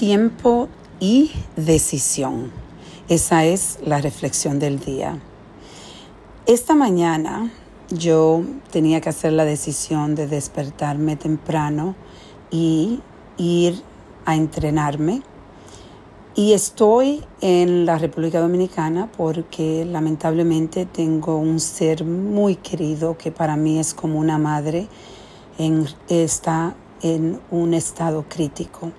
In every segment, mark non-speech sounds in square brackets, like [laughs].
tiempo y decisión. Esa es la reflexión del día. Esta mañana yo tenía que hacer la decisión de despertarme temprano y ir a entrenarme. Y estoy en la República Dominicana porque lamentablemente tengo un ser muy querido que para mí es como una madre, en, está en un estado crítico.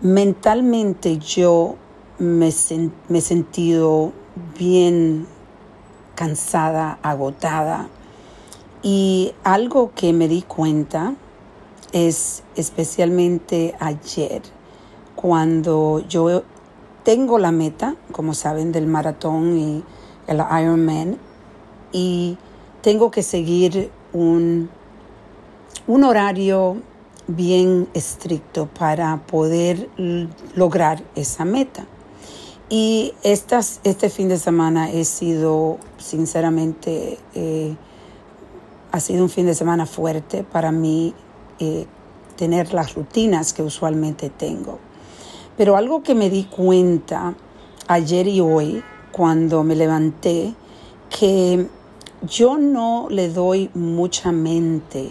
Mentalmente yo me, me he sentido bien cansada, agotada. Y algo que me di cuenta es especialmente ayer, cuando yo tengo la meta, como saben, del maratón y el Ironman, y tengo que seguir un, un horario bien estricto para poder lograr esa meta. Y estas, este fin de semana he sido, sinceramente, eh, ha sido un fin de semana fuerte para mí eh, tener las rutinas que usualmente tengo. Pero algo que me di cuenta ayer y hoy, cuando me levanté, que yo no le doy mucha mente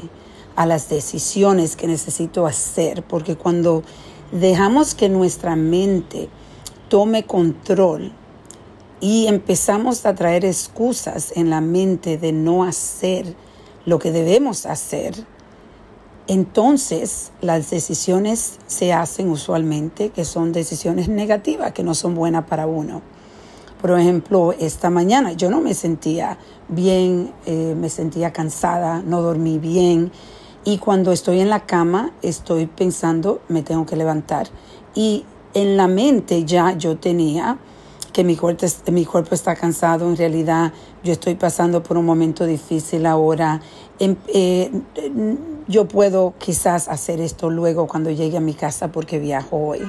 a las decisiones que necesito hacer, porque cuando dejamos que nuestra mente tome control y empezamos a traer excusas en la mente de no hacer lo que debemos hacer, entonces las decisiones se hacen usualmente que son decisiones negativas, que no son buenas para uno. Por ejemplo, esta mañana yo no me sentía bien, eh, me sentía cansada, no dormí bien y cuando estoy en la cama estoy pensando, me tengo que levantar. Y en la mente ya yo tenía que mi cuerpo, mi cuerpo está cansado, en realidad yo estoy pasando por un momento difícil ahora. Em, eh, yo puedo quizás hacer esto luego cuando llegue a mi casa porque viajo hoy.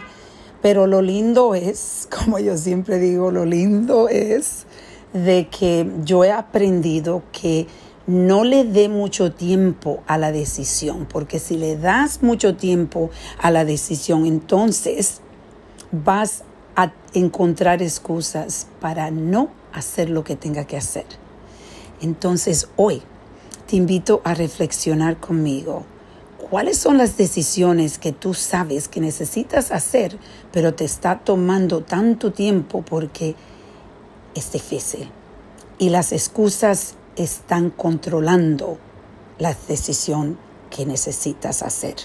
Pero lo lindo es, [laughs] como yo siempre digo, lo lindo es de que yo he aprendido que no le dé mucho tiempo a la decisión, porque si le das mucho tiempo a la decisión, entonces vas a encontrar excusas para no hacer lo que tenga que hacer. Entonces hoy te invito a reflexionar conmigo. ¿Cuáles son las decisiones que tú sabes que necesitas hacer, pero te está tomando tanto tiempo porque es difícil? Y las excusas están controlando la decisión que necesitas hacer.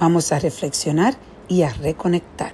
Vamos a reflexionar y a reconectar.